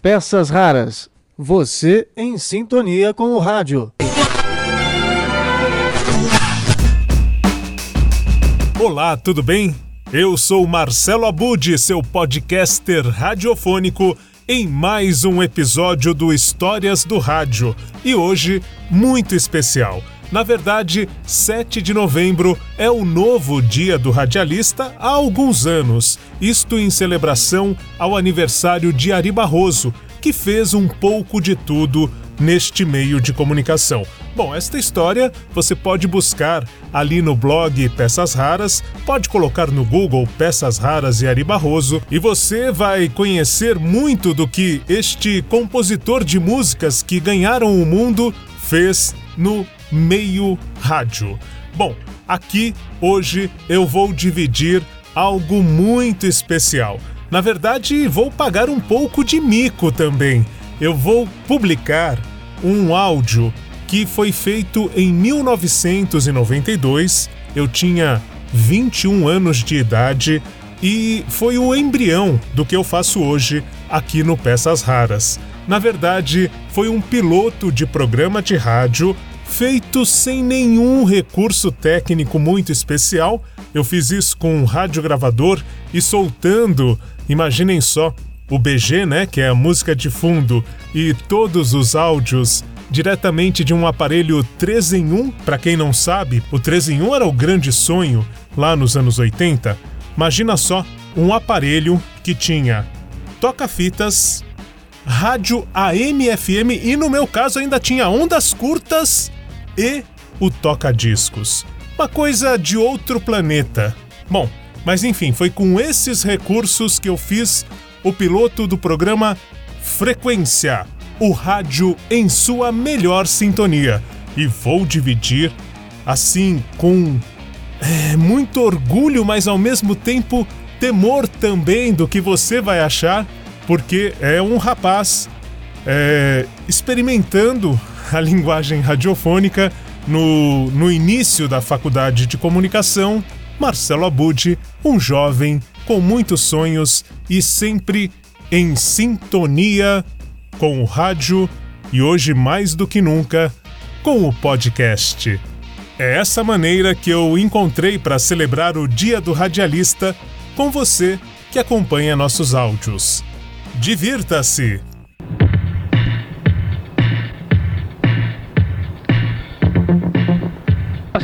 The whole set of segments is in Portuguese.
Peças raras. Você em sintonia com o rádio. Olá, tudo bem? Eu sou Marcelo Abud, seu podcaster radiofônico, em mais um episódio do Histórias do Rádio. E hoje, muito especial. Na verdade, 7 de novembro é o novo dia do radialista há alguns anos, isto em celebração ao aniversário de Ari Barroso, que fez um pouco de tudo neste meio de comunicação. Bom, esta história você pode buscar ali no blog Peças Raras, pode colocar no Google Peças Raras e Ari Barroso e você vai conhecer muito do que este compositor de músicas que ganharam o mundo fez no meio rádio. Bom, aqui hoje eu vou dividir algo muito especial. Na verdade, vou pagar um pouco de mico também. Eu vou publicar um áudio que foi feito em 1992. Eu tinha 21 anos de idade e foi o embrião do que eu faço hoje aqui no Peças Raras. Na verdade, foi um piloto de programa de rádio feito sem nenhum recurso técnico muito especial. Eu fiz isso com um radiogravador e soltando, imaginem só, o BG, né, que é a música de fundo, e todos os áudios diretamente de um aparelho 3 em 1. Para quem não sabe, o 3 em 1 era o grande sonho lá nos anos 80. Imagina só, um aparelho que tinha toca-fitas, rádio AM FM e no meu caso ainda tinha ondas curtas e o toca-discos. Uma coisa de outro planeta. Bom, mas enfim, foi com esses recursos que eu fiz o piloto do programa Frequência, o rádio em sua melhor sintonia. E vou dividir, assim, com é, muito orgulho, mas ao mesmo tempo temor também do que você vai achar, porque é um rapaz é, experimentando a linguagem radiofônica no, no início da faculdade de comunicação, Marcelo Abud, um jovem com muitos sonhos e sempre em sintonia com o rádio e hoje mais do que nunca com o podcast. É essa maneira que eu encontrei para celebrar o Dia do Radialista com você que acompanha nossos áudios. Divirta-se!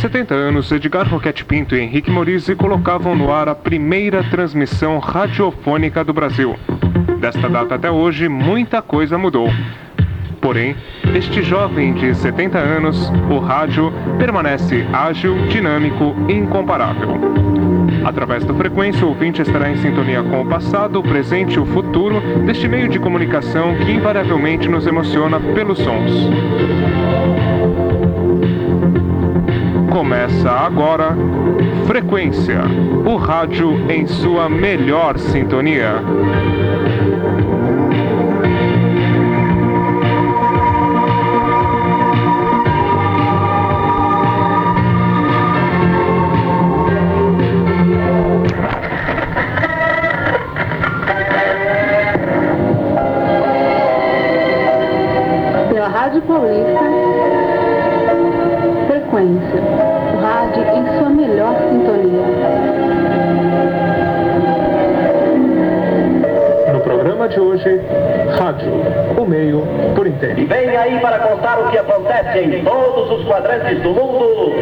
70 anos, Edgar Roquete Pinto e Henrique Morizzi colocavam no ar a primeira transmissão radiofônica do Brasil. Desta data até hoje, muita coisa mudou. Porém, este jovem de 70 anos, o rádio, permanece ágil, dinâmico e incomparável. Através da frequência, o ouvinte estará em sintonia com o passado, o presente e o futuro deste meio de comunicação que invariavelmente nos emociona pelos sons. Começa agora Frequência, o rádio em sua melhor sintonia. Pela Rádio Paulista, Frequência, E vem aí para contar o que acontece em todos os quadrantes do mundo.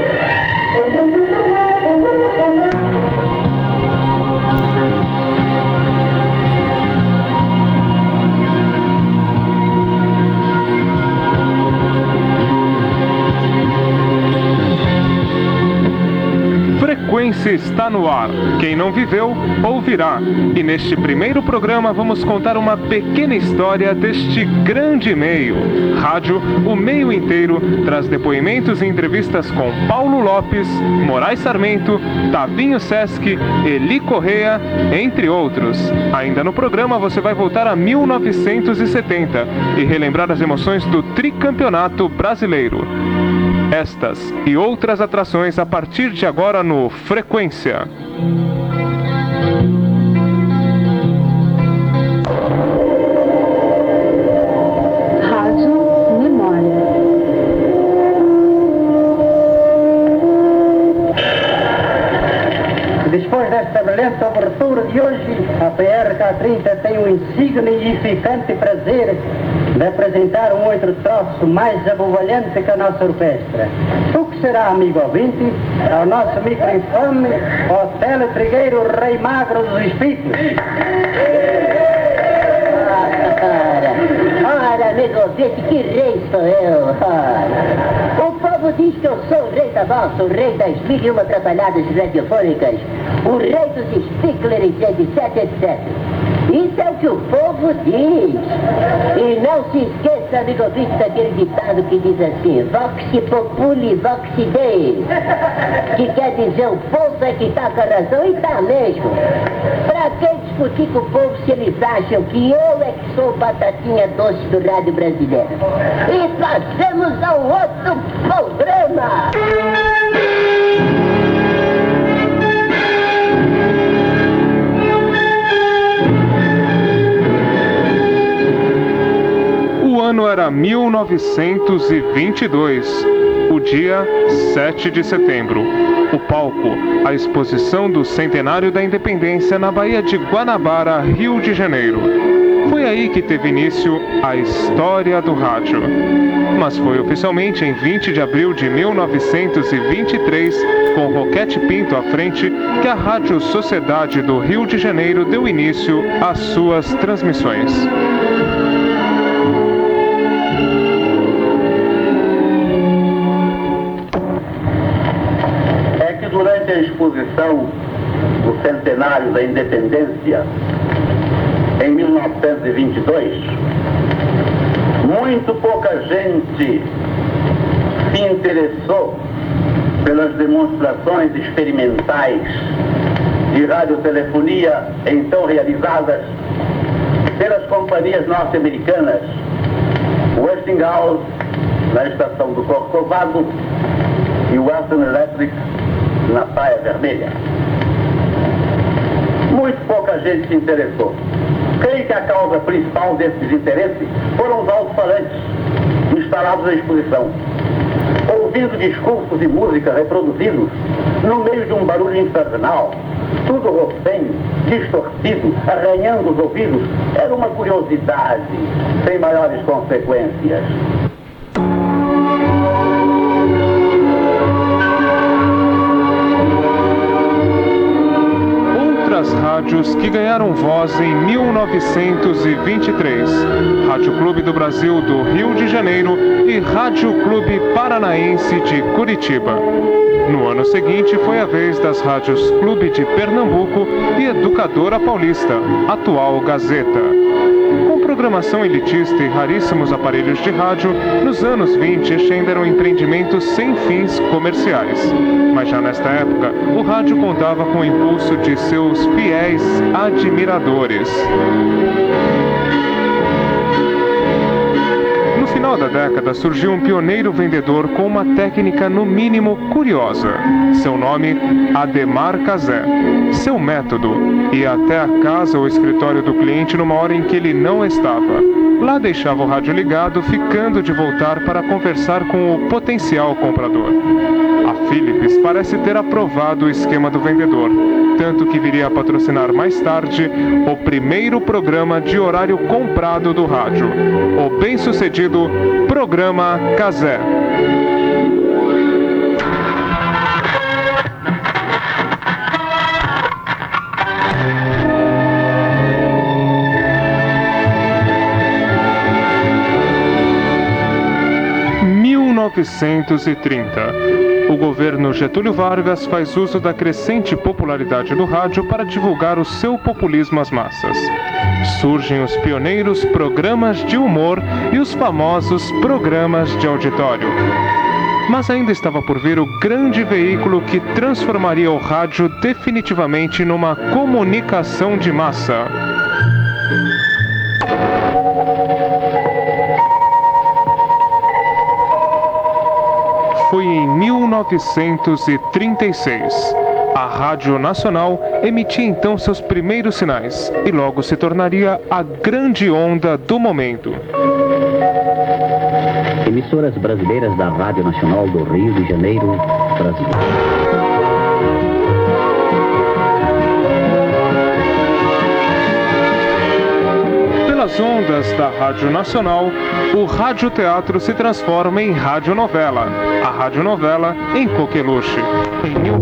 Frequência está no ar. Quem não viveu, ouvirá. E neste primeiro programa vamos contar uma pequena história deste grande meio. Rádio, o meio inteiro, traz depoimentos e entrevistas com Paulo Lopes, Moraes Sarmento, Tavinho Sesc, Eli Correa, entre outros. Ainda no programa você vai voltar a 1970 e relembrar as emoções do tricampeonato brasileiro. Estas e outras atrações a partir de agora no Frequência. PRK-30 tem o insignificante prazer de apresentar um outro troço mais abobalhante que a nossa orquestra. O que será, amigo ouvinte, ao nosso microinfame, Hotel Trigueiro Rei Magro dos Espíritos. Ora, amigo ouvinte, que rei sou eu, ora. O povo diz que eu sou o rei da valsa, o rei das mil e uma atrapalhadas radiofônicas, o rei dos sticklers, etc, etc. Isso é o que o povo diz. E não se esqueça, amigo ouvinte, daquele ditado que diz assim, vox populi, vox dei. Que quer dizer, o povo é que está com a razão e está mesmo. Pra que discutir com o povo se eles acham que eu é que sou batatinha doce do rádio brasileiro? E passamos ao outro programa. Ano era 1922, o dia 7 de setembro. O palco, a exposição do centenário da independência na Baía de Guanabara, Rio de Janeiro. Foi aí que teve início a história do rádio. Mas foi oficialmente em 20 de abril de 1923, com Roquete Pinto à frente, que a Rádio Sociedade do Rio de Janeiro deu início às suas transmissões. Exposição do centenário da independência, em 1922, muito pouca gente se interessou pelas demonstrações experimentais de radiotelefonia então realizadas pelas companhias norte-americanas. Westinghouse na estação do Corcovado e Western Electric na Praia Vermelha. Muito pouca gente se interessou. Creio que a causa principal desses interesses foram os alto-falantes instalados na exposição. Ouvindo discursos e música reproduzidos no meio de um barulho infernal, tudo rofenho, distorcido, arranhando os ouvidos, era uma curiosidade sem maiores consequências. Rádios que ganharam voz em 1923: Rádio Clube do Brasil do Rio de Janeiro e Rádio Clube Paranaense de Curitiba. No ano seguinte foi a vez das rádios Clube de Pernambuco e Educadora Paulista, atual Gazeta. Programação elitista e raríssimos aparelhos de rádio, nos anos 20 este ainda era um empreendimento sem fins comerciais. Mas já nesta época, o rádio contava com o impulso de seus fiéis admiradores. Final da década surgiu um pioneiro vendedor com uma técnica no mínimo curiosa. Seu nome, Ademar Cazé. Seu método, ia até a casa ou escritório do cliente numa hora em que ele não estava. Lá deixava o rádio ligado, ficando de voltar para conversar com o potencial comprador. A Philips parece ter aprovado o esquema do vendedor, tanto que viria a patrocinar mais tarde o primeiro programa de horário comprado do rádio, o bem-sucedido Programa Casé. ...1930. O governo Getúlio Vargas faz uso da crescente popularidade do rádio para divulgar o seu populismo às massas. Surgem os pioneiros programas de humor e os famosos programas de auditório. Mas ainda estava por vir o grande veículo que transformaria o rádio definitivamente numa comunicação de massa. Foi em 1936. A Rádio Nacional emitia então seus primeiros sinais e logo se tornaria a grande onda do momento. Emissoras brasileiras da Rádio Nacional do Rio de Janeiro, Brasil. Pelas ondas da Rádio Nacional, o radioteatro se transforma em radionovela. A radionovela em Coqueluche. Em mil...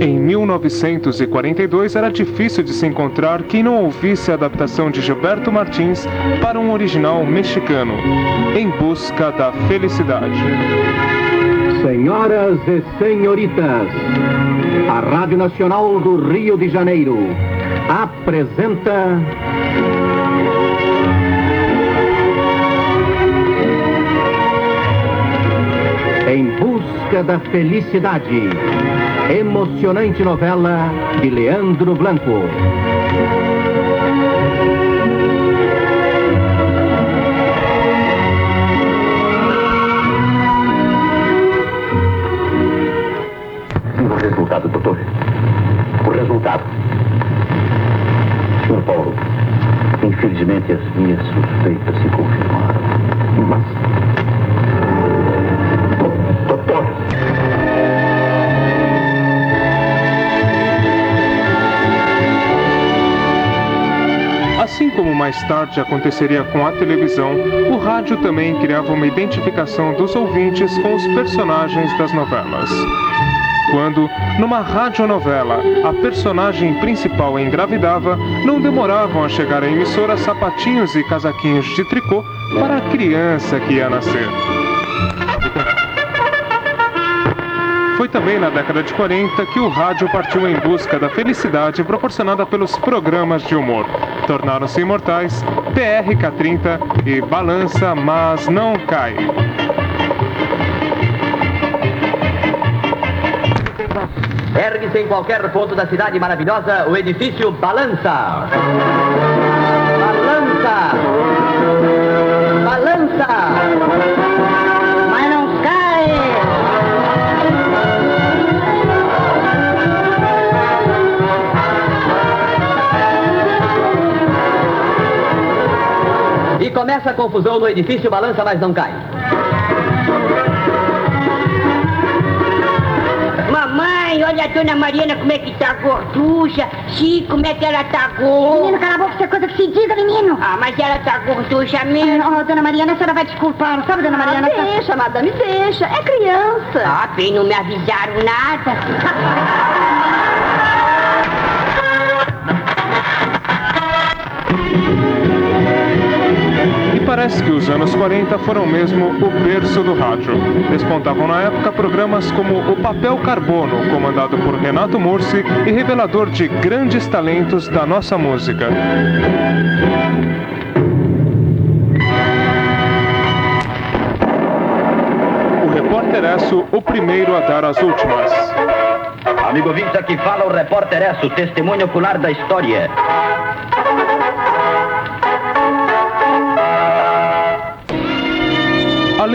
Em 1942 era difícil de se encontrar quem não ouvisse a adaptação de Gilberto Martins para um original mexicano, Em Busca da Felicidade. Senhoras e senhoritas, a Rádio Nacional do Rio de Janeiro apresenta. Em Busca da Felicidade. Emocionante novela de Leandro Blanco. O resultado, doutor. O resultado. Paulo, infelizmente as minhas suspeitas se confirmaram. Mas. Assim como mais tarde aconteceria com a televisão, o rádio também criava uma identificação dos ouvintes com os personagens das novelas. Quando, numa radionovela, a personagem principal engravidava, não demoravam a chegar à emissora sapatinhos e casaquinhos de tricô para a criança que ia nascer. Foi também na década de 40 que o rádio partiu em busca da felicidade proporcionada pelos programas de humor. Tornaram-se imortais PRK-30 e Balança, mas não cai. Ergue-se em qualquer ponto da cidade maravilhosa o edifício Balança. Balança! Balança! Mas não cai! E começa a confusão no edifício Balança, mas não cai. Mamãe, olha a dona Mariana como é que tá gorducha. Sim, como é que ela tá gorda. Menino, cala a boca, isso é coisa que se diga, menino. Ah, mas ela tá gorducha mesmo. Oh, dona Mariana, a senhora vai desculpar, não sabe, dona Mariana? Ah, deixa, madame, deixa. É criança. Ah, bem, não me avisaram nada. parece que os anos 40 foram mesmo o berço do rádio. Despontavam na época programas como O Papel Carbono, comandado por Renato Mursi e revelador de grandes talentos da nossa música. O repórter Esso, o primeiro a dar as últimas. Amigo ouvinte, aqui fala o repórter Esso, testemunho ocular da história.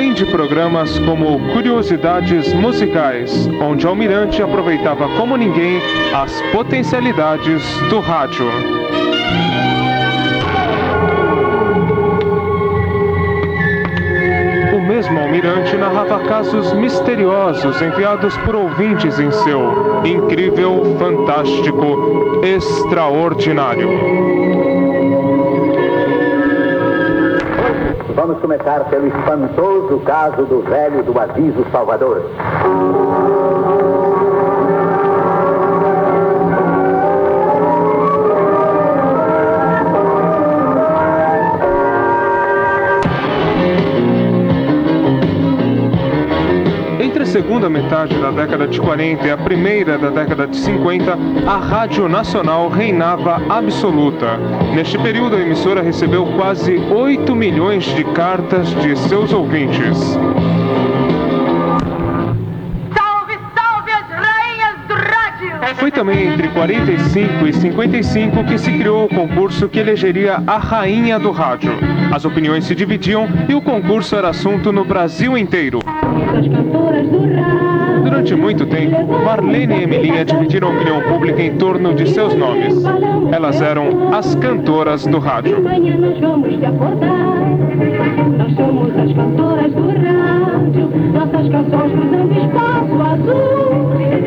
Além de programas como Curiosidades Musicais, onde Almirante aproveitava como ninguém as potencialidades do rádio. O mesmo Almirante narrava casos misteriosos enviados por ouvintes em seu incrível, fantástico, extraordinário. Vamos começar pelo espantoso caso do velho do aviso Salvador. Segunda metade da década de 40 e a primeira da década de 50, a Rádio Nacional reinava absoluta. Neste período, a emissora recebeu quase 8 milhões de cartas de seus ouvintes. Foi também entre 45 e 55 que se criou o concurso que elegeria a rainha do rádio. As opiniões se dividiam e o concurso era assunto no Brasil inteiro. Durante muito tempo, Marlene e Emilinha dividiram a opinião pública em torno de seus nomes. Elas eram as cantoras do rádio. Nós somos as cantoras do rádio. Nossas canções cruzando espaço azul.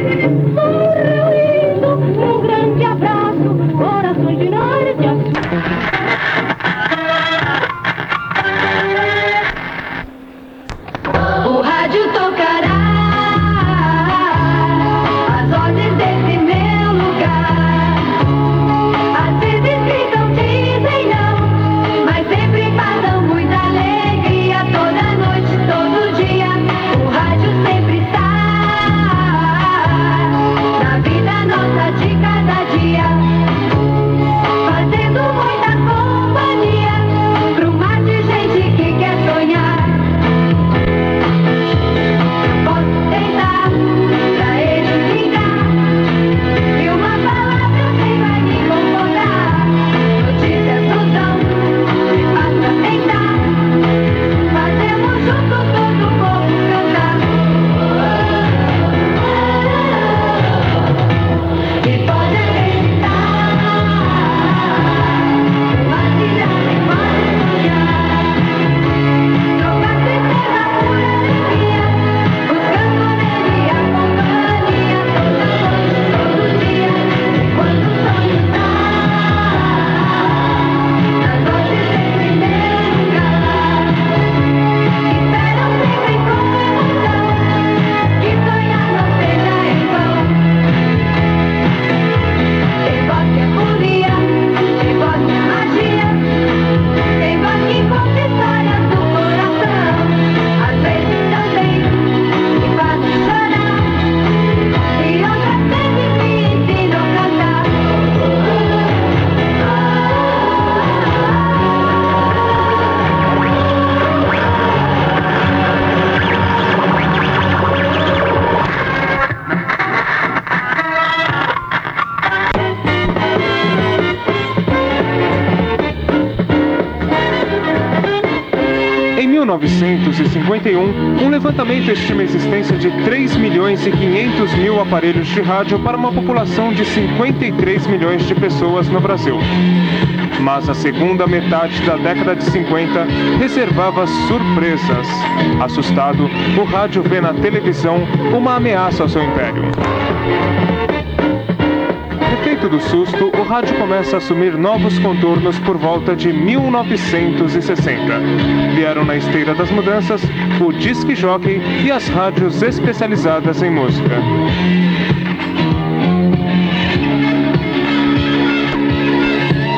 1951, um levantamento estima a existência de 3 milhões e 500 mil aparelhos de rádio para uma população de 53 milhões de pessoas no Brasil. Mas a segunda metade da década de 50 reservava surpresas. Assustado, o rádio vê na televisão uma ameaça ao seu império. Efeito do susto, o rádio começa a assumir novos contornos por volta de 1960. Vieram na esteira das mudanças o disc jockey e as rádios especializadas em música.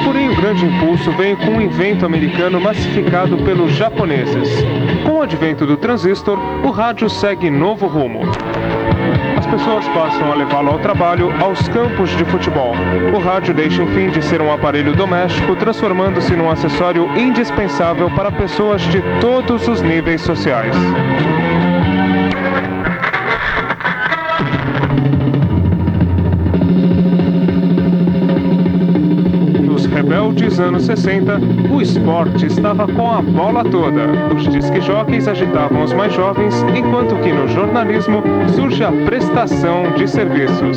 Porém, o grande impulso veio com um invento americano massificado pelos japoneses. Com o advento do transistor, o rádio segue novo rumo pessoas passam a levá-lo ao trabalho, aos campos de futebol. O rádio deixa, enfim, de ser um aparelho doméstico, transformando-se num acessório indispensável para pessoas de todos os níveis sociais. Rebeldes anos 60, o esporte estava com a bola toda. Os disque-jockeys agitavam os mais jovens, enquanto que no jornalismo surge a prestação de serviços.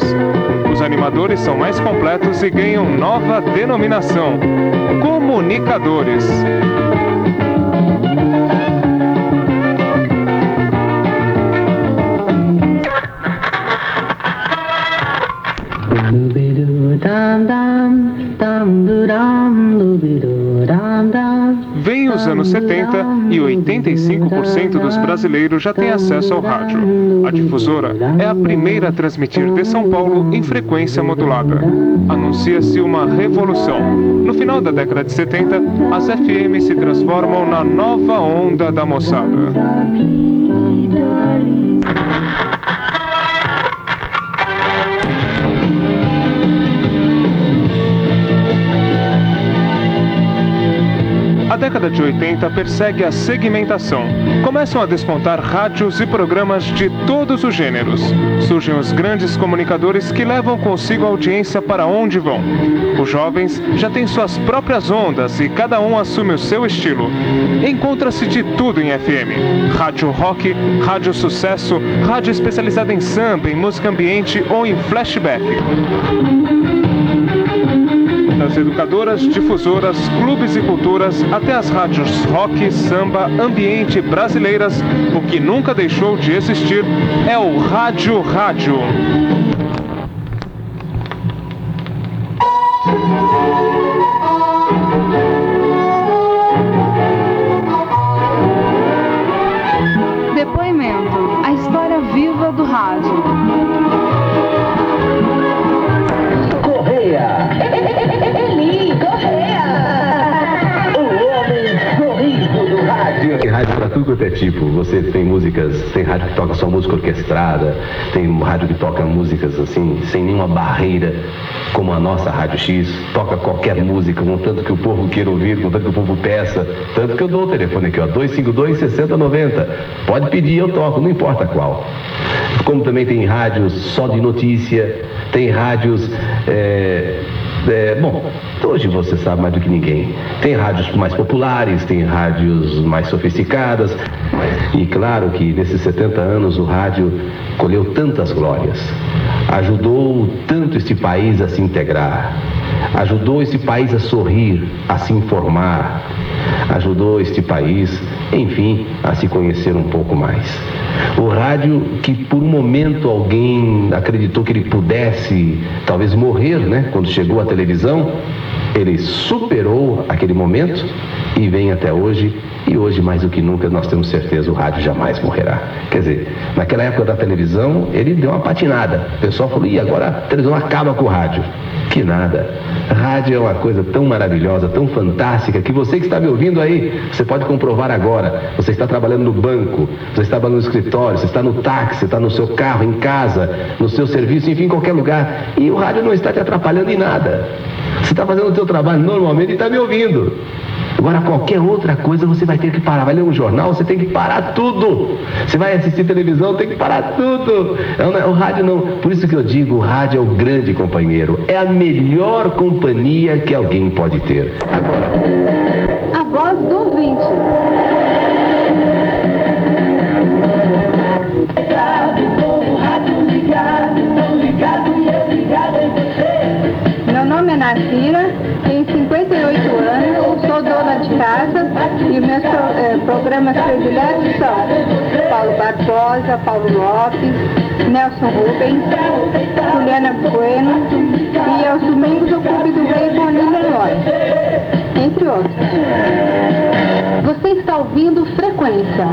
Os animadores são mais completos e ganham nova denominação: comunicadores. Vem os anos 70 e 85% dos brasileiros já têm acesso ao rádio. A difusora é a primeira a transmitir de São Paulo em frequência modulada. Anuncia-se uma revolução. No final da década de 70, as FM se transformam na nova onda da moçada. A década de 80 persegue a segmentação. Começam a despontar rádios e programas de todos os gêneros. Surgem os grandes comunicadores que levam consigo a audiência para onde vão. Os jovens já têm suas próprias ondas e cada um assume o seu estilo. Encontra-se de tudo em FM: rádio rock, rádio sucesso, rádio especializada em samba, em música ambiente ou em flashback educadoras, difusoras, clubes e culturas, até as rádios rock, samba, ambiente brasileiras, o que nunca deixou de existir é o Rádio Rádio. Quanto é tipo. Você tem músicas, tem rádio que toca só música orquestrada, tem rádio que toca músicas assim, sem nenhuma barreira, como a nossa Rádio X, toca qualquer música, contanto que o povo queira ouvir, contanto que o povo peça. Tanto que eu dou o telefone aqui, ó, 252 6090. Pode pedir, eu toco, não importa qual. Como também tem rádios só de notícia, tem rádios. é, é, bom, hoje você sabe mais do que ninguém. Tem rádios mais populares, tem rádios mais sofisticadas. E claro que nesses 70 anos o rádio colheu tantas glórias. Ajudou tanto este país a se integrar. Ajudou este país a sorrir, a se informar. Ajudou este país, enfim, a se conhecer um pouco mais. O rádio que por um momento alguém acreditou que ele pudesse talvez morrer, né? Quando chegou a televisão, ele superou aquele momento e vem até hoje. E hoje, mais do que nunca, nós temos certeza o rádio jamais morrerá. Quer dizer, naquela época da televisão, ele deu uma patinada. O pessoal falou, e agora a televisão acaba com o rádio. Que nada. Rádio é uma coisa tão maravilhosa, tão fantástica, que você que está me ouvindo aí, você pode comprovar agora. Você está trabalhando no banco, você está trabalhando no escritório, você está no táxi, está no seu carro, em casa, no seu serviço, enfim, em qualquer lugar. E o rádio não está te atrapalhando em nada. Você está fazendo o seu trabalho normalmente e está me ouvindo. Agora, qualquer outra coisa você vai ter que parar. Vai ler um jornal, você tem que parar tudo. Você vai assistir televisão, tem que parar tudo. O rádio não. Por isso que eu digo, o rádio é o grande companheiro. É a melhor companhia que alguém pode ter. A voz do ouvinte. Meu nome é Nasira, tenho 58 anos, sou dona de casa e meus eh, programas prediletos são Paulo Barbosa, Paulo Lopes, Nelson Rubens, Juliana Bueno e aos domingos o Clube do Rei com Nina Lopes, entre outros. Você está ouvindo Frequência.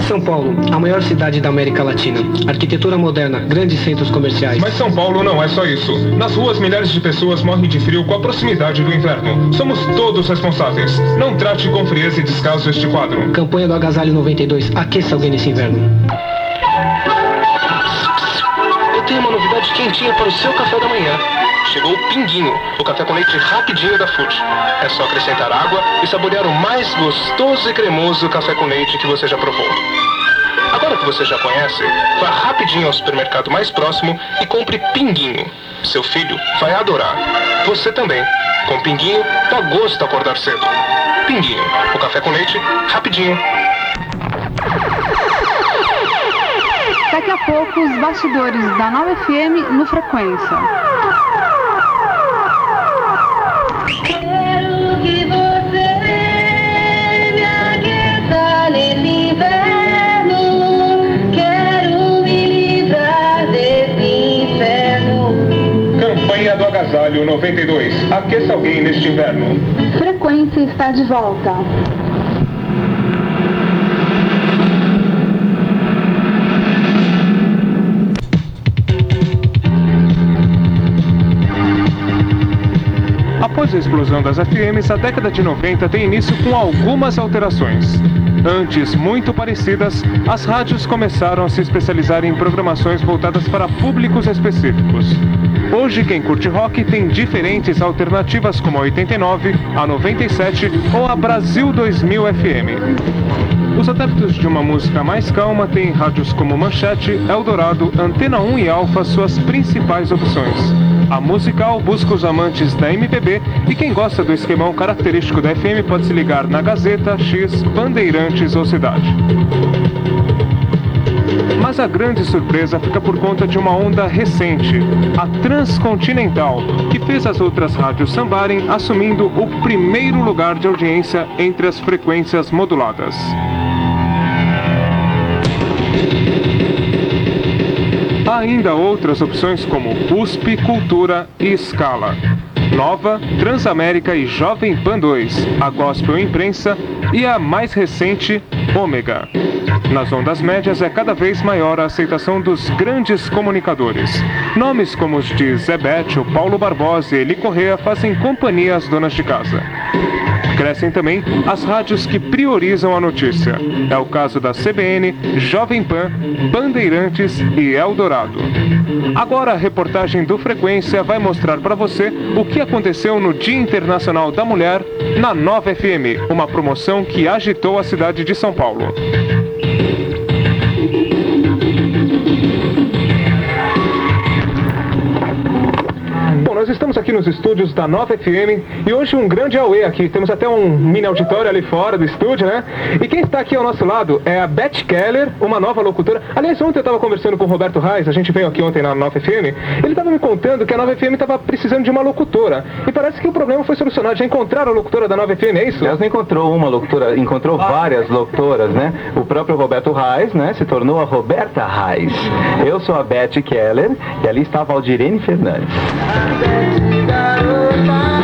São Paulo, a maior cidade da América Latina. Arquitetura moderna, grandes centros comerciais. Mas São Paulo não é só isso. Nas ruas, milhares de pessoas morrem de frio com a proximidade do inverno. Somos todos responsáveis. Não trate com frieza e descaso este quadro. Campanha do Agasalho 92. Aqueça alguém nesse inverno. Eu tenho uma novidade quentinha para o seu café da manhã. Chegou o Pinguinho, o café com leite rapidinho da FUT. É só acrescentar água e saborear o mais gostoso e cremoso café com leite que você já provou. Agora que você já conhece, vá rapidinho ao supermercado mais próximo e compre Pinguinho. Seu filho vai adorar. Você também. Com Pinguinho, dá gosto acordar cedo. Pinguinho, o café com leite rapidinho. Daqui a pouco, os bastidores da Nova FM no Frequência. Agasalho 92. Aqueça alguém neste inverno. Frequência está de volta. Após a explosão das FMs, a década de 90 tem início com algumas alterações. Antes muito parecidas, as rádios começaram a se especializar em programações voltadas para públicos específicos. Hoje, quem curte rock tem diferentes alternativas como a 89, a 97 ou a Brasil 2000 FM. Os adeptos de uma música mais calma têm rádios como Manchete, Eldorado, Antena 1 e Alfa suas principais opções. A musical busca os amantes da MPB e quem gosta do esquemão característico da FM pode se ligar na Gazeta, X, Bandeirantes ou Cidade. Mas a grande surpresa fica por conta de uma onda recente, a Transcontinental, que fez as outras rádios sambarem, assumindo o primeiro lugar de audiência entre as frequências moduladas. Há ainda outras opções como USP, Cultura e Scala. Nova, Transamérica e Jovem Pan 2, a Gospel Imprensa e a mais recente, Ômega. Nas ondas médias é cada vez maior a aceitação dos grandes comunicadores. Nomes como os de Bétio, Paulo Barbosa e Eli Correa fazem companhia às donas de casa. Crescem também as rádios que priorizam a notícia. É o caso da CBN, Jovem Pan, Bandeirantes e Eldorado. Agora a reportagem do Frequência vai mostrar para você o que aconteceu no Dia Internacional da Mulher na Nova FM, uma promoção que agitou a cidade de São Paulo. Estamos aqui nos estúdios da Nova FM e hoje um grande auê aqui. Temos até um mini auditório ali fora do estúdio, né? E quem está aqui ao nosso lado é a Beth Keller, uma nova locutora. Aliás, ontem eu estava conversando com o Roberto Reis, a gente veio aqui ontem na Nova FM. Ele estava me contando que a Nova FM estava precisando de uma locutora. E parece que o problema foi solucionado. Já encontraram a locutora da Nova FM, é isso? Aliás, não encontrou uma locutora, encontrou várias locutoras, né? O próprio Roberto Reis, né? Se tornou a Roberta Reis. Eu sou a Beth Keller e ali está a Valdirene Fernandes. Tá uma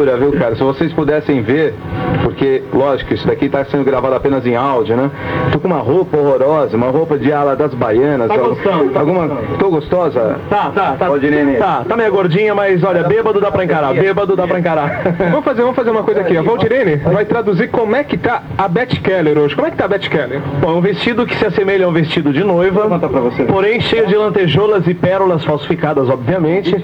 loucura, viu, cara? Se vocês pudessem ver, porque, lógico, isso daqui tá sendo gravado apenas em áudio, né? Tô com uma roupa horrorosa, uma roupa de ala das baianas. Tá gostando, tá alguma... Tô gostosa? Tá, tá, tá. Valdirene. Tá, tá meio gordinha, mas olha, bêbado dá pra encarar, bêbado dá pra encarar. Vamos fazer, vamos fazer uma coisa aqui. A Valdirene vai traduzir como é que tá a Beth Keller hoje. Como é que tá a Beth Keller? Bom, é um vestido que se assemelha a um vestido de noiva, porém cheio de lantejoulas e pérolas falsificadas, obviamente.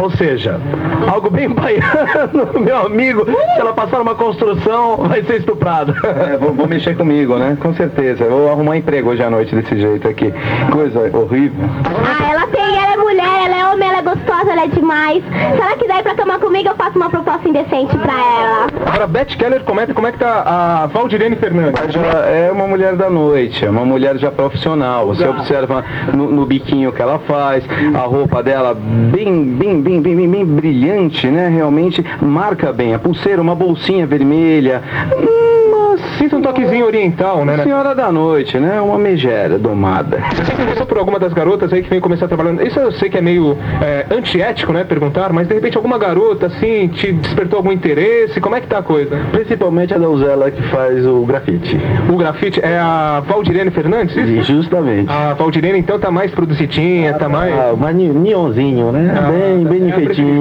Ou seja, algo bem baiano, meu amigo. Se ela passar uma construção, vai ser estuprada. É, vou, vou mexer comigo, né? Com certeza. Eu vou arrumar emprego hoje à noite desse jeito aqui. Coisa horrível. Ah, ela tem, ela é mulher, ela é homem, ela é gostosa, ela é demais. Se ela quiser ir pra cama comigo, eu faço uma proposta indecente pra ela. Agora, Beth Keller comenta como é que tá a Valdirene Fernandes. Ela é uma mulher da noite, é uma mulher já profissional. Você observa no, no biquinho que ela faz, a roupa dela bem, bem, bem, bem, bem, bem brilhante, né? Realmente marca bem. A pulseira, uma bolsinha vermelha. Hum, Sinta um toquezinho oriental, né? né? Senhora da noite, né? Uma megera domada. Você se interessou por alguma das garotas aí que vem começar trabalhando? Isso eu sei que é meio é, antiético, né? Perguntar, mas de repente alguma garota assim te despertou algum interesse? Como é que tá a coisa? Principalmente a donzela que faz o grafite. O grafite é a Valdirene Fernandes? isso? Justamente. A Valdirene então tá mais produzidinha, tá mais. Ah, mais neonzinho, né? Ah, bem, bem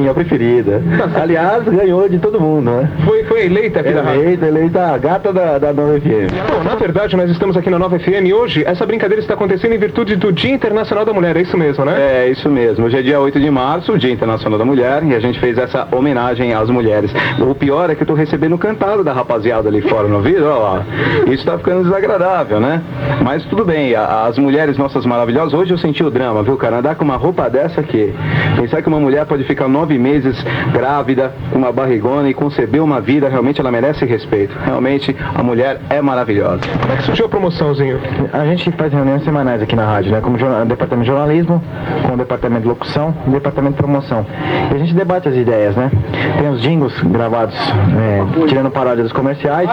é a preferida. Aliás, ganhou de todo mundo, né? Foi, foi eleita aqui. Eleita, eleita a gata da, da Nova FM. Bom, na verdade, nós estamos aqui na Nova FM e hoje essa brincadeira está acontecendo em virtude do Dia Internacional da Mulher, é isso mesmo, né? É, isso mesmo. Hoje é dia 8 de março, Dia Internacional da Mulher, e a gente fez essa homenagem às mulheres. O pior é que eu tô recebendo cantado da rapaziada ali fora no vídeo, olha lá. Isso tá ficando desagradável, né? Mas tudo bem, as mulheres nossas maravilhosas, hoje eu senti o drama, viu, cara? Andar com uma roupa dessa aqui. Pensar que uma mulher pode ficar nove meses grávida, com uma barrigona e conceber uma vida, realmente ela merece respeito. Realmente, a mulher é maravilhosa. Como é que surgiu a promoçãozinho? A gente faz reuniões semanais aqui na rádio, né? Como jornal- departamento de jornalismo, com o departamento de locução e o departamento de promoção. E a gente debate as ideias, né? Tem os jingles gravados, é, tirando paródia dos comerciais.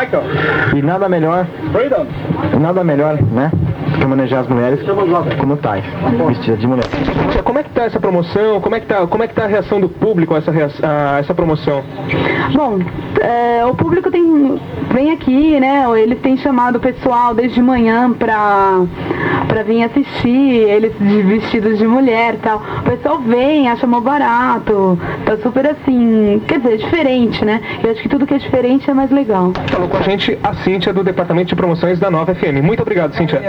E nada melhor, nada melhor, né? Que manejar as mulheres como tais, vestidas de mulher. Como é que tá essa promoção? Como é que tá, como é que tá a reação do público a essa, rea- a essa promoção? Bom, é, o público tem vem aqui, né? Eles têm chamado o pessoal desde manhã pra, pra vir assistir, eles vestidos de mulher e tal. O pessoal vem, acha mó barato, tá super assim, quer dizer, diferente, né? Eu acho que tudo que é diferente é mais legal. Falou com a gente a Cíntia do Departamento de Promoções da Nova FM. Muito obrigado, Cíntia.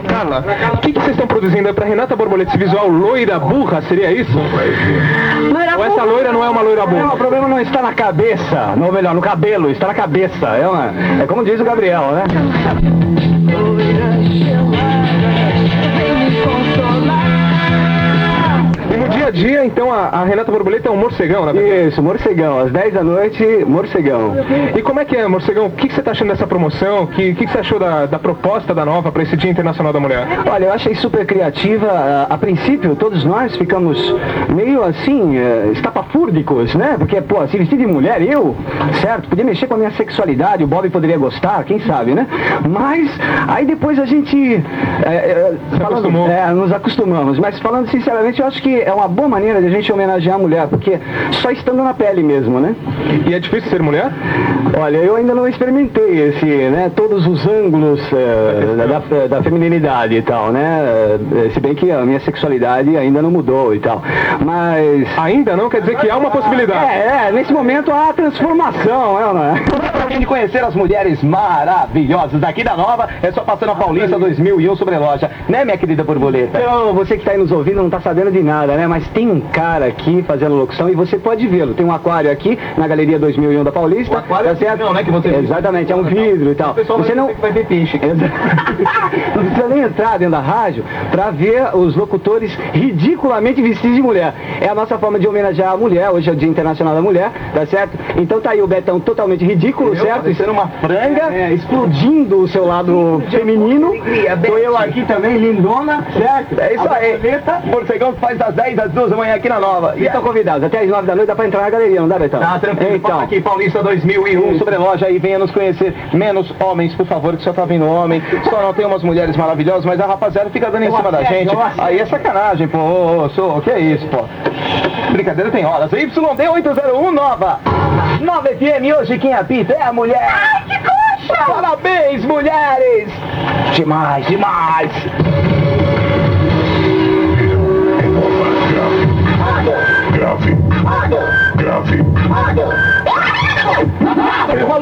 Carla, o que, que vocês estão produzindo aí pra Renata Borboleta? Esse visual loira burra, seria isso? Ou essa loira não é uma loira Não, burra? o problema não está na cabeça, ou melhor, no cabelo, está na cabeça. É, uma, é como diz o Gabriel, né? Dia então, a, a Renata Borboleta é um morcegão, né? Isso, morcegão, às 10 da noite, morcegão. E como é que é, morcegão? O que, que você tá achando dessa promoção? O que, que, que você achou da, da proposta da Nova para esse Dia Internacional da Mulher? Olha, eu achei super criativa. A, a princípio, todos nós ficamos meio assim, eh, estapafúrdicos, né? Porque, pô, se vestir de mulher, eu, certo? Podia mexer com a minha sexualidade, o Bob poderia gostar, quem sabe, né? Mas, aí depois a gente. eh, eh, falando- acostumou. É, nos acostumamos. Mas falando sinceramente, eu acho que é uma boa maneira de a gente homenagear a mulher, porque só estando na pele mesmo, né? E é difícil ser mulher? Olha, eu ainda não experimentei esse, né, todos os ângulos eh, da, da- da feminilidade e tal, né? eh, Se bem que a minha sexualidade ainda não mudou e tal. Mas. Ainda não quer dizer que há uma possibilidade. É, é, nesse momento há transformação, é, não é? Conhecer as mulheres maravilhosas daqui da Nova, é só passar na Paulista 2001 sobre loja, né, minha querida borboleta? Então, você que está aí nos ouvindo não está sabendo de nada, né? Mas tem um cara aqui fazendo locução e você pode vê-lo. Tem um aquário aqui na Galeria 2001 da Paulista. O aquário é tá certo? não, né, que você- Exatamente, é um vidro e tal. Você não... vai ver peixe. não precisa nem entrar dentro da rádio para ver os locutores ridiculamente vestidos de mulher. É a nossa forma de homenagear a mulher. Hoje é o Dia Internacional da Mulher, tá certo? Então tá aí o Betão totalmente ridículo, certo? parecendo uma franga. É, explodindo o seu lado feminino. Tô eu aqui também, lindona, certo? É isso aí. Morcegão faz das 10 às 2 da manhã aqui na Nova. E estão convidados, até as 9 da noite dá pra entrar na galeria, não dá, Betão? Tá tranquilo, Então, passa aqui Paulista 2001 sobre loja e venha nos conhecer. Menos homens, por favor, que só tá vindo homem. Só não tem umas mulheres maravilhosas, mas a rapaziada fica dando em cima da assédio, gente. Aí é sacanagem, pô. Ô, ô, sou, que é isso, pô. Brincadeira tem horas. YD 801 Nova. Nova FM, hoje quem apita é a mulher. Ai, que coxa! Parabéns, mulheres! Demais, demais! Grave. Grave.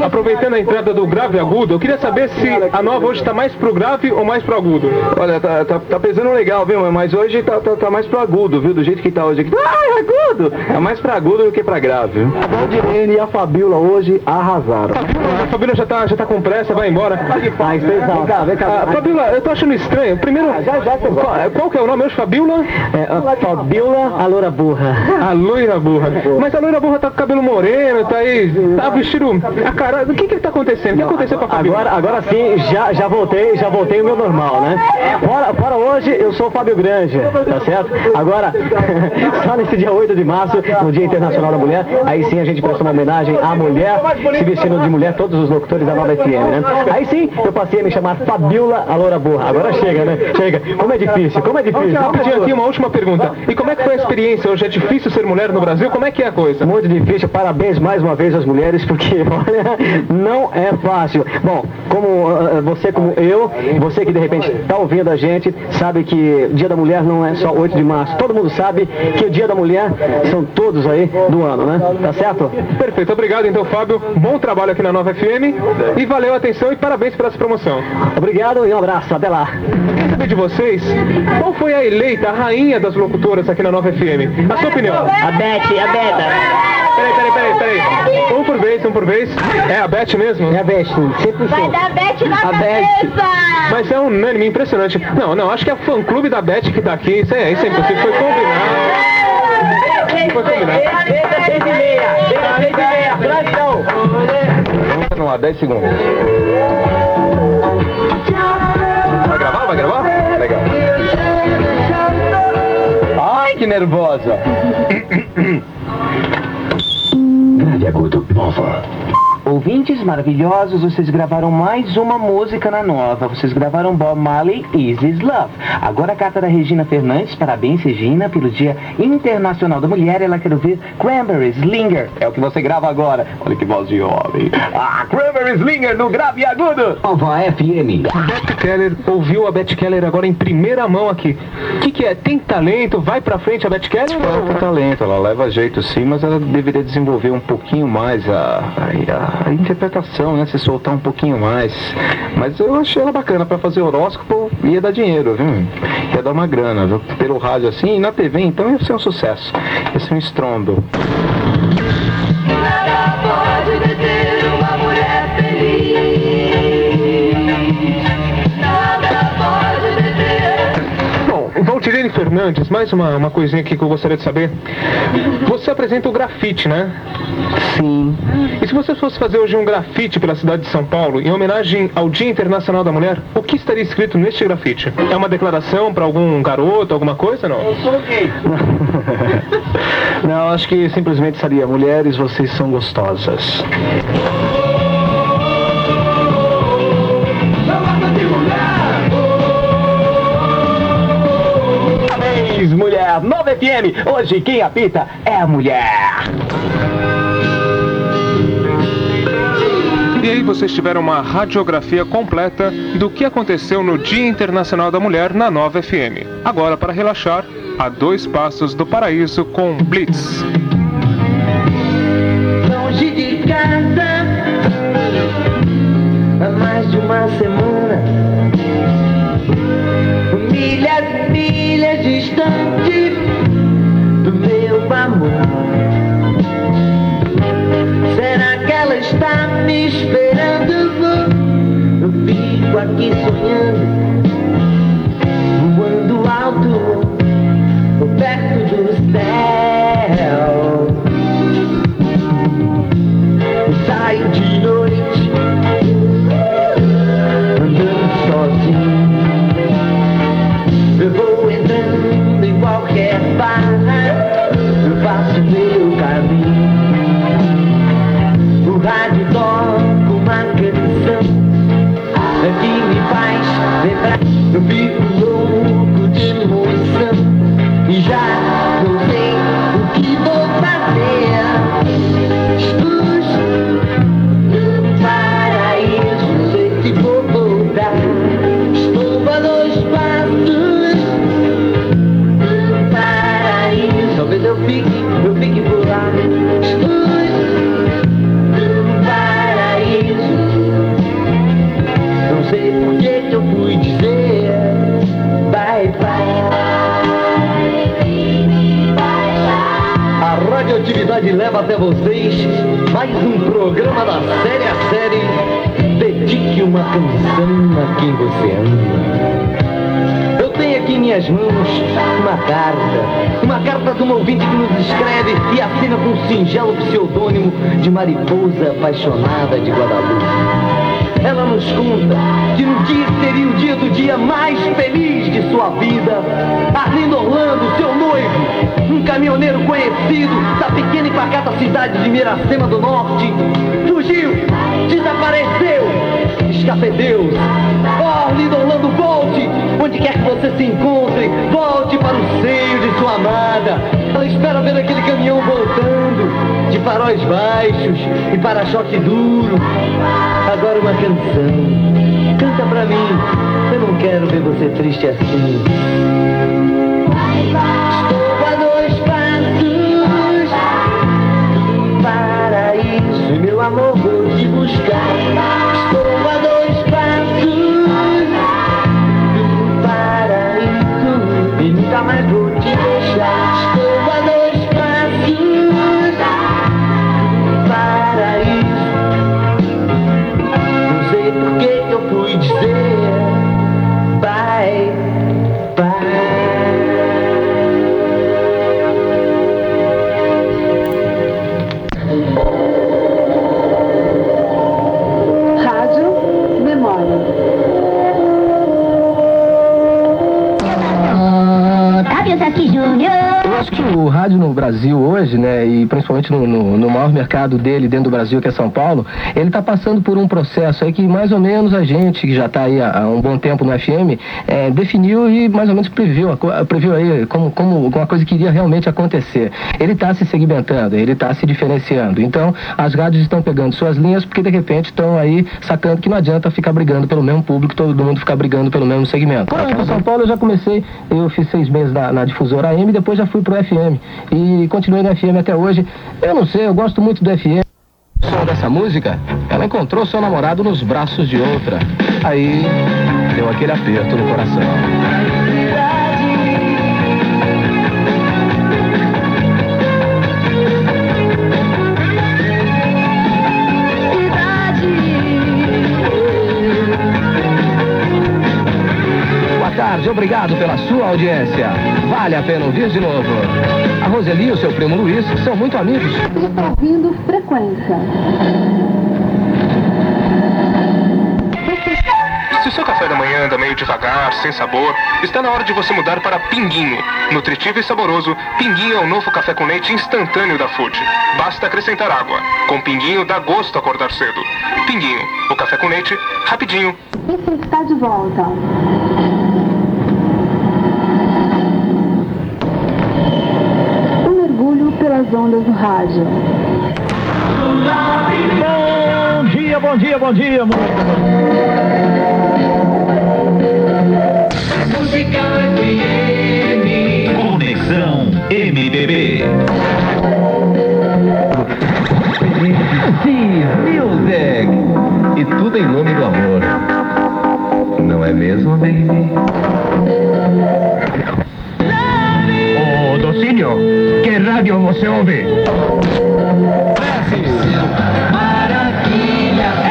Aproveitando a entrada do grave e agudo, eu queria saber se a nova hoje está mais pro grave ou mais pro agudo. Olha, tá, tá, tá pesando legal, viu? Mas hoje tá, tá, tá mais pro agudo, viu? Do jeito que tá hoje aqui. Ai, agudo! É mais pra agudo do que pra grave. A Valdirene e a Fabiola hoje arrasaram. A Fabiola já tá, já tá com pressa, vai embora. Ah, isso aí, vem cá, vem cá. Ah, Fabiola, eu tô achando estranho. Primeiro, já, já, qual, qual que é o nome hoje, Fabiola? É, a Fabiola, a loura burra. A loira burra. Mas a loira burra tá com cabelo moreno, tá aí, tá vestido... A cara, o que que tá acontecendo? O que aconteceu com a Fabiola? Agora, agora sim, já, já voltei, já voltei o meu normal, né? Fora, fora hoje, eu sou o Fábio Grande, tá certo? Agora, só nesse dia 8 de março, no Dia Internacional da Mulher, aí sim a gente presta uma homenagem à mulher, se vestindo de mulher, todos os locutores da Nova FM, né? Aí sim, eu passei a me chamar Fabiola, a loura burra. Agora chega, né? Chega. Como é difícil, como é difícil. Rapidinho aqui, uma última pergunta. E como é que foi a experiência? Hoje é difícil ser mulher no Brasil? Como é que é a coisa? Muito difícil. Parabéns mais uma vez às mulheres, porque, não é fácil. Bom, como uh, você, como eu, você que de repente está ouvindo a gente, sabe que Dia da Mulher não é só 8 de março. Todo mundo sabe que o Dia da Mulher são todos aí do ano, né? Tá certo? Perfeito. Obrigado, então, Fábio. Bom trabalho aqui na Nova FM. E valeu a atenção e parabéns pela essa promoção. Obrigado e um abraço. Até lá. Quer saber de vocês? Qual foi a eleita a rainha das locutoras aqui na Nova FM? A sua opinião? A Beth, a Beta. Peraí, peraí, peraí, peraí. Um por vez, um por vez. É a Beth mesmo? É a Beth, 100%. Vai dar Beth na A Beth. cabeça! Mas é unânime, impressionante. Não, não, acho que é o fã-clube da Beth que tá aqui. Isso é, isso é impossível. Foi combinado. Foi combinado. Seis e meia. Seis e meia. Gratidão. Vamos continuar, 10 segundos. Vai gravar? Vai gravar? Legal. Ai, que nervosa. Grave agudo, nova. Ouvintes maravilhosos, vocês gravaram mais uma música na nova. Vocês gravaram Bob Marley, Easy's Love. Agora a carta da Regina Fernandes. Parabéns, Regina, pelo Dia Internacional da Mulher. Ela quer ouvir Cranberries, Linger. É o que você grava agora. Olha que voz de homem. Ah, Cranberries, Linger no grave agudo. Nova FM. Beth Keller ouviu a Beth Keller agora em primeira mão aqui. O que, que é? Tem talento? Vai pra frente a Beth Keller? Ela tem talento, ela leva jeito sim, mas ela deveria desenvolver um pouquinho mais a, a, a interpretação, né? Se soltar um pouquinho mais. Mas eu achei ela bacana pra fazer horóscopo, ia dar dinheiro, viu? Ia dar uma grana, viu? Pelo rádio assim, e na TV então ia ser um sucesso. Ia ser um estrondo. Fernandes, mais uma, uma coisinha aqui que eu gostaria de saber. Você apresenta o grafite, né? Sim. E se você fosse fazer hoje um grafite pela cidade de São Paulo, em homenagem ao Dia Internacional da Mulher, o que estaria escrito neste grafite? É uma declaração pra algum garoto, alguma coisa, não? Não, acho que simplesmente seria mulheres, vocês são gostosas. Parabéns, mulher. Nova FM. Hoje quem apita é a mulher. E aí vocês tiveram uma radiografia completa do que aconteceu no Dia Internacional da Mulher na Nova FM. Agora, para relaxar, a dois passos do paraíso com Blitz. Longe de casa há mais de uma semana. Milhas amor. Será que ela está me esperando? Eu fico aqui sonhando, voando alto, perto do céu. Leva até vocês mais um programa da série a série Dedique uma canção a quem você ama. Eu tenho aqui em minhas mãos uma carta. Uma carta de um ouvinte que nos escreve e assina com um singelo pseudônimo de mariposa apaixonada de Guadalupe. Ela nos conta que no dia seria o dia do dia mais feliz de sua vida, Arlindo Orlando, seu noivo, um caminhoneiro conhecido da pequena e pacata cidade de Miracema do Norte, fugiu, desapareceu, escape Deus. Oh, Arlindo Orlando, volte, onde quer que você se encontre, volte para o seio de sua amada. Ela espera ver aquele caminhão voltando, de faróis baixos e para-choque duro. Agora uma canção. Canta pra mim. Eu não quero ver você triste assim. Brasil hoje, né, e principalmente no, no- no maior mercado dele dentro do Brasil, que é São Paulo, ele está passando por um processo aí que mais ou menos a gente, que já está aí há, há um bom tempo no FM, eh, definiu e mais ou menos previu, previu aí como, como uma coisa que iria realmente acontecer. Ele está se segmentando, ele está se diferenciando. Então, as rádios estão pegando suas linhas porque de repente estão aí sacando que não adianta ficar brigando pelo mesmo público, todo mundo ficar brigando pelo mesmo segmento. Quando eu São Paulo, eu já comecei, eu fiz seis meses na, na difusora AM e depois já fui pro FM. E continuei no FM até hoje. Eu não sei, eu gosto muito do FM. O som dessa música, ela encontrou seu namorado nos braços de outra. Aí deu aquele aperto no coração. Boa tarde, obrigado pela sua audiência. Vale a pena ouvir de novo. Roseli e o seu primo Luiz são muito amigos. Está ouvindo frequência. Se o seu café da manhã anda meio devagar, sem sabor, está na hora de você mudar para Pinguinho. Nutritivo e saboroso, Pinguinho é o novo café com leite instantâneo da Food. Basta acrescentar água. Com Pinguinho dá gosto acordar cedo. Pinguinho, o café com leite, rapidinho. Você está de volta. Pelas ondas do rádio. Bom dia, bom dia, bom dia, Música FM. Conexão MPB. Sim, music. E tudo em nome do amor. Não é mesmo, baby? Ô, Docínio, que rádio você ouve?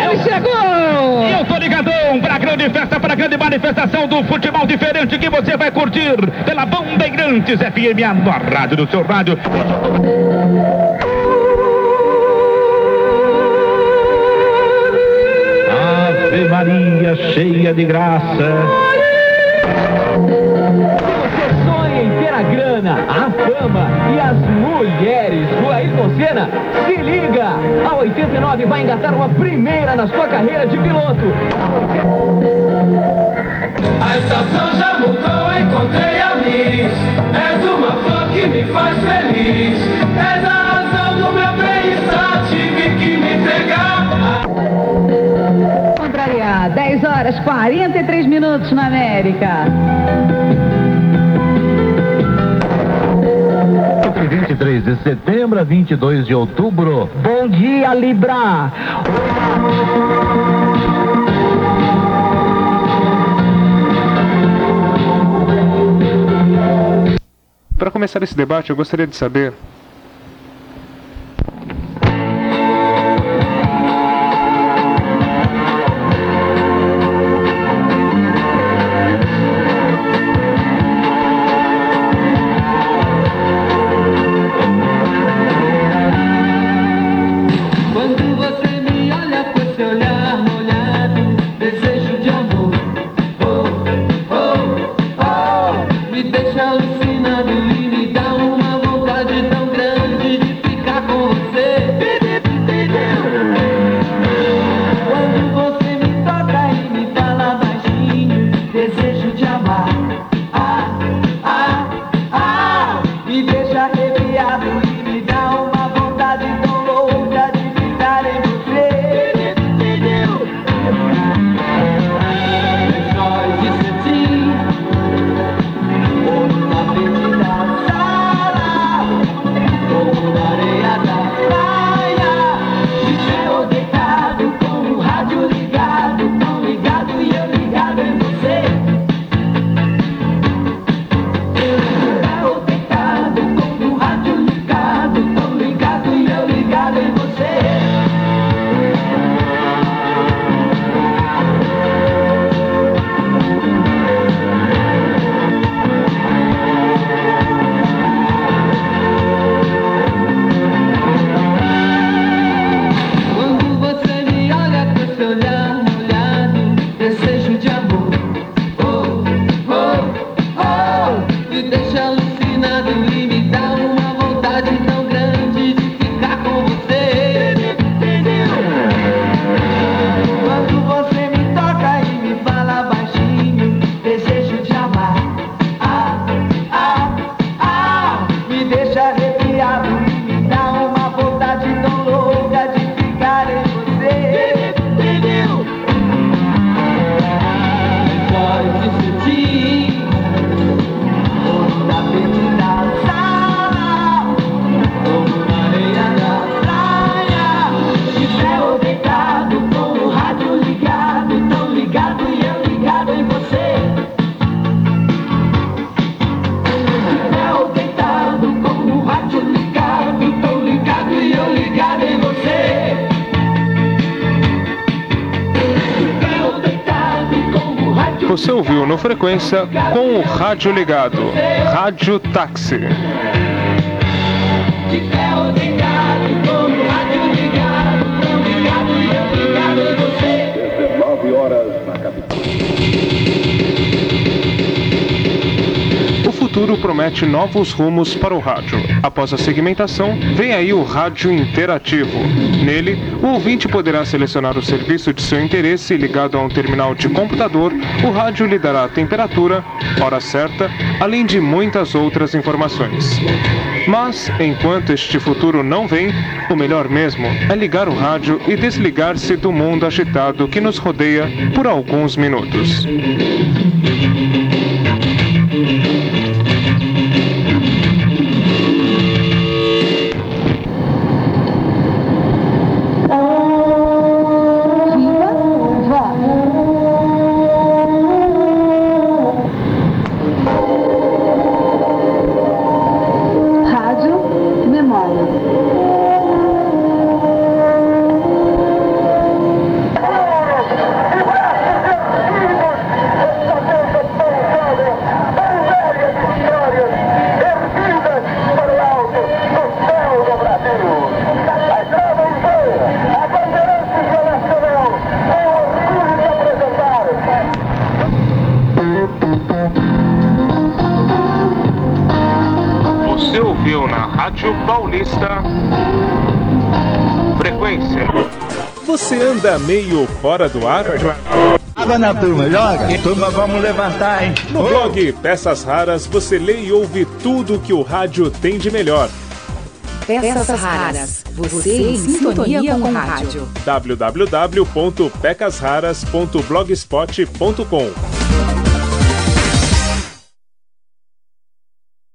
Ele chegou! E eu tô ligadão pra grande festa, pra grande manifestação do futebol diferente que você vai curtir pela Bandeirantes FM, a nova rádio do seu rádio. Ave Maria, cheia de graça. A grana, a fama e as mulheres do Ayrton Senna? Se liga! A 89 vai engatar uma primeira na sua carreira de piloto. A estação já mudou, encontrei a Liz. És uma flor que me faz feliz. És a razão do meu bem-estar, tive que me entregar. Contrariar, 10 horas 43 minutos na América. Entre 23 de setembro a 22 de outubro. Bom dia, Libra! Para começar esse debate, eu gostaria de saber Frequência com o rádio ligado. Rádio Táxi. céu futuro promete novos rumos para o rádio. Após a segmentação, vem aí o rádio interativo. Nele, o ouvinte poderá selecionar o serviço de seu interesse ligado a um terminal de computador, o rádio lhe dará a temperatura, hora certa, além de muitas outras informações. Mas, enquanto este futuro não vem, o melhor mesmo é ligar o rádio e desligar-se do mundo agitado que nos rodeia por alguns minutos. Você anda meio fora do ar? Água na turma, joga. Turma, vamos levantar, hein? No blog Peças Raras você lê e ouve tudo o que o rádio tem de melhor. Peças raras. Você em sintonia com o rádio. www.pecasraras.blogspot.com